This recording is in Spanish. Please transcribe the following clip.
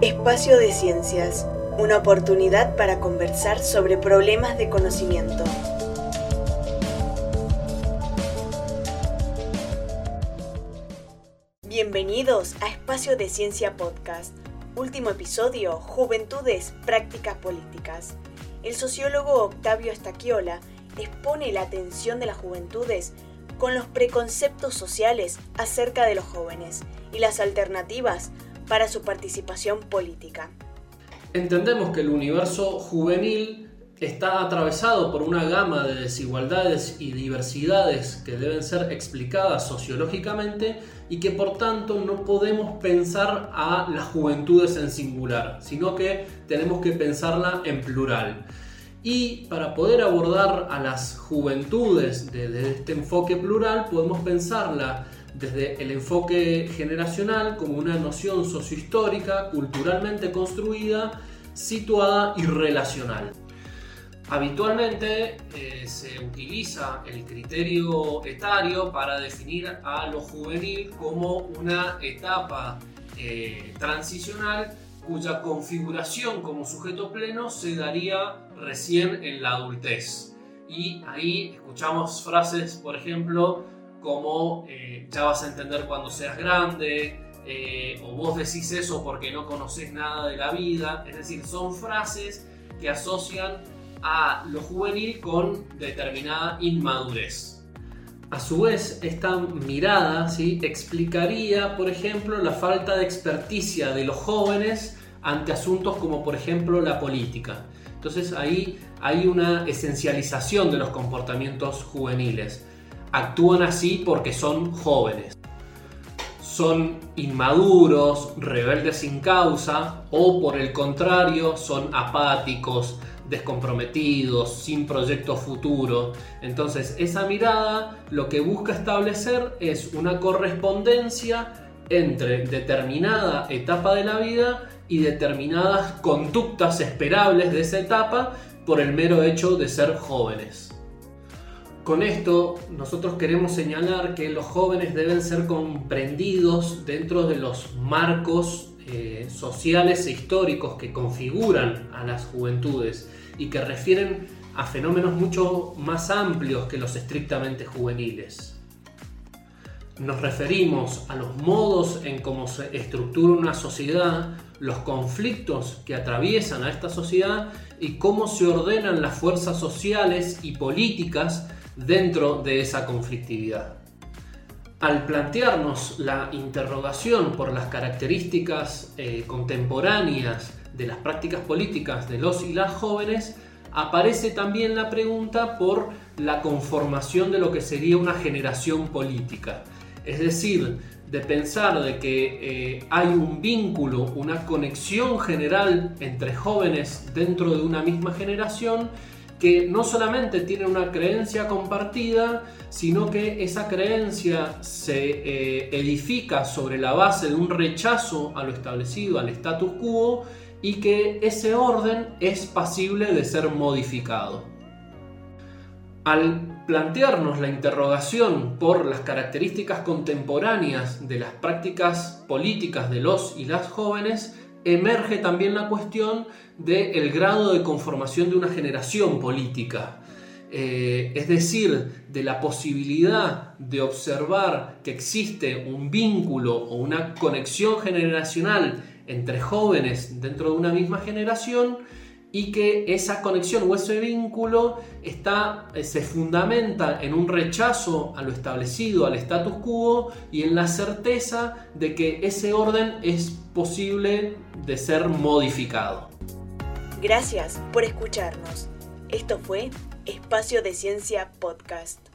Espacio de Ciencias, una oportunidad para conversar sobre problemas de conocimiento. Bienvenidos a Espacio de Ciencia Podcast. Último episodio, Juventudes, Prácticas Políticas. El sociólogo Octavio Estaquiola expone la atención de las juventudes con los preconceptos sociales acerca de los jóvenes y las alternativas para su participación política. Entendemos que el universo juvenil está atravesado por una gama de desigualdades y diversidades que deben ser explicadas sociológicamente y que por tanto no podemos pensar a las juventudes en singular, sino que tenemos que pensarla en plural. Y para poder abordar a las juventudes desde este enfoque plural, podemos pensarla desde el enfoque generacional como una noción sociohistórica, culturalmente construida, situada y relacional. Habitualmente eh, se utiliza el criterio etario para definir a lo juvenil como una etapa eh, transicional cuya configuración como sujeto pleno se daría recién en la adultez. Y ahí escuchamos frases, por ejemplo, como eh, ya vas a entender cuando seas grande, o vos decís eso porque no conoces nada de la vida. Es decir, son frases que asocian a lo juvenil con determinada inmadurez. A su vez, esta mirada ¿sí? explicaría, por ejemplo, la falta de experticia de los jóvenes ante asuntos como, por ejemplo, la política. Entonces ahí hay una esencialización de los comportamientos juveniles. Actúan así porque son jóvenes. Son inmaduros, rebeldes sin causa o por el contrario son apáticos, descomprometidos, sin proyecto futuro. Entonces esa mirada lo que busca establecer es una correspondencia entre determinada etapa de la vida y determinadas conductas esperables de esa etapa por el mero hecho de ser jóvenes. Con esto nosotros queremos señalar que los jóvenes deben ser comprendidos dentro de los marcos eh, sociales e históricos que configuran a las juventudes y que refieren a fenómenos mucho más amplios que los estrictamente juveniles. Nos referimos a los modos en cómo se estructura una sociedad, los conflictos que atraviesan a esta sociedad y cómo se ordenan las fuerzas sociales y políticas dentro de esa conflictividad. Al plantearnos la interrogación por las características eh, contemporáneas de las prácticas políticas de los y las jóvenes, aparece también la pregunta por la conformación de lo que sería una generación política. Es decir, de pensar de que eh, hay un vínculo, una conexión general entre jóvenes dentro de una misma generación que no solamente tiene una creencia compartida, sino que esa creencia se eh, edifica sobre la base de un rechazo a lo establecido, al status quo, y que ese orden es pasible de ser modificado. Al plantearnos la interrogación por las características contemporáneas de las prácticas políticas de los y las jóvenes, emerge también la cuestión del grado de conformación de una generación política. Eh, es decir, de la posibilidad de observar que existe un vínculo o una conexión generacional entre jóvenes dentro de una misma generación y que esa conexión o ese vínculo está, eh, se fundamenta en un rechazo a lo establecido, al status quo y en la certeza de que ese orden es posible de ser modificado. Gracias por escucharnos. Esto fue Espacio de Ciencia Podcast.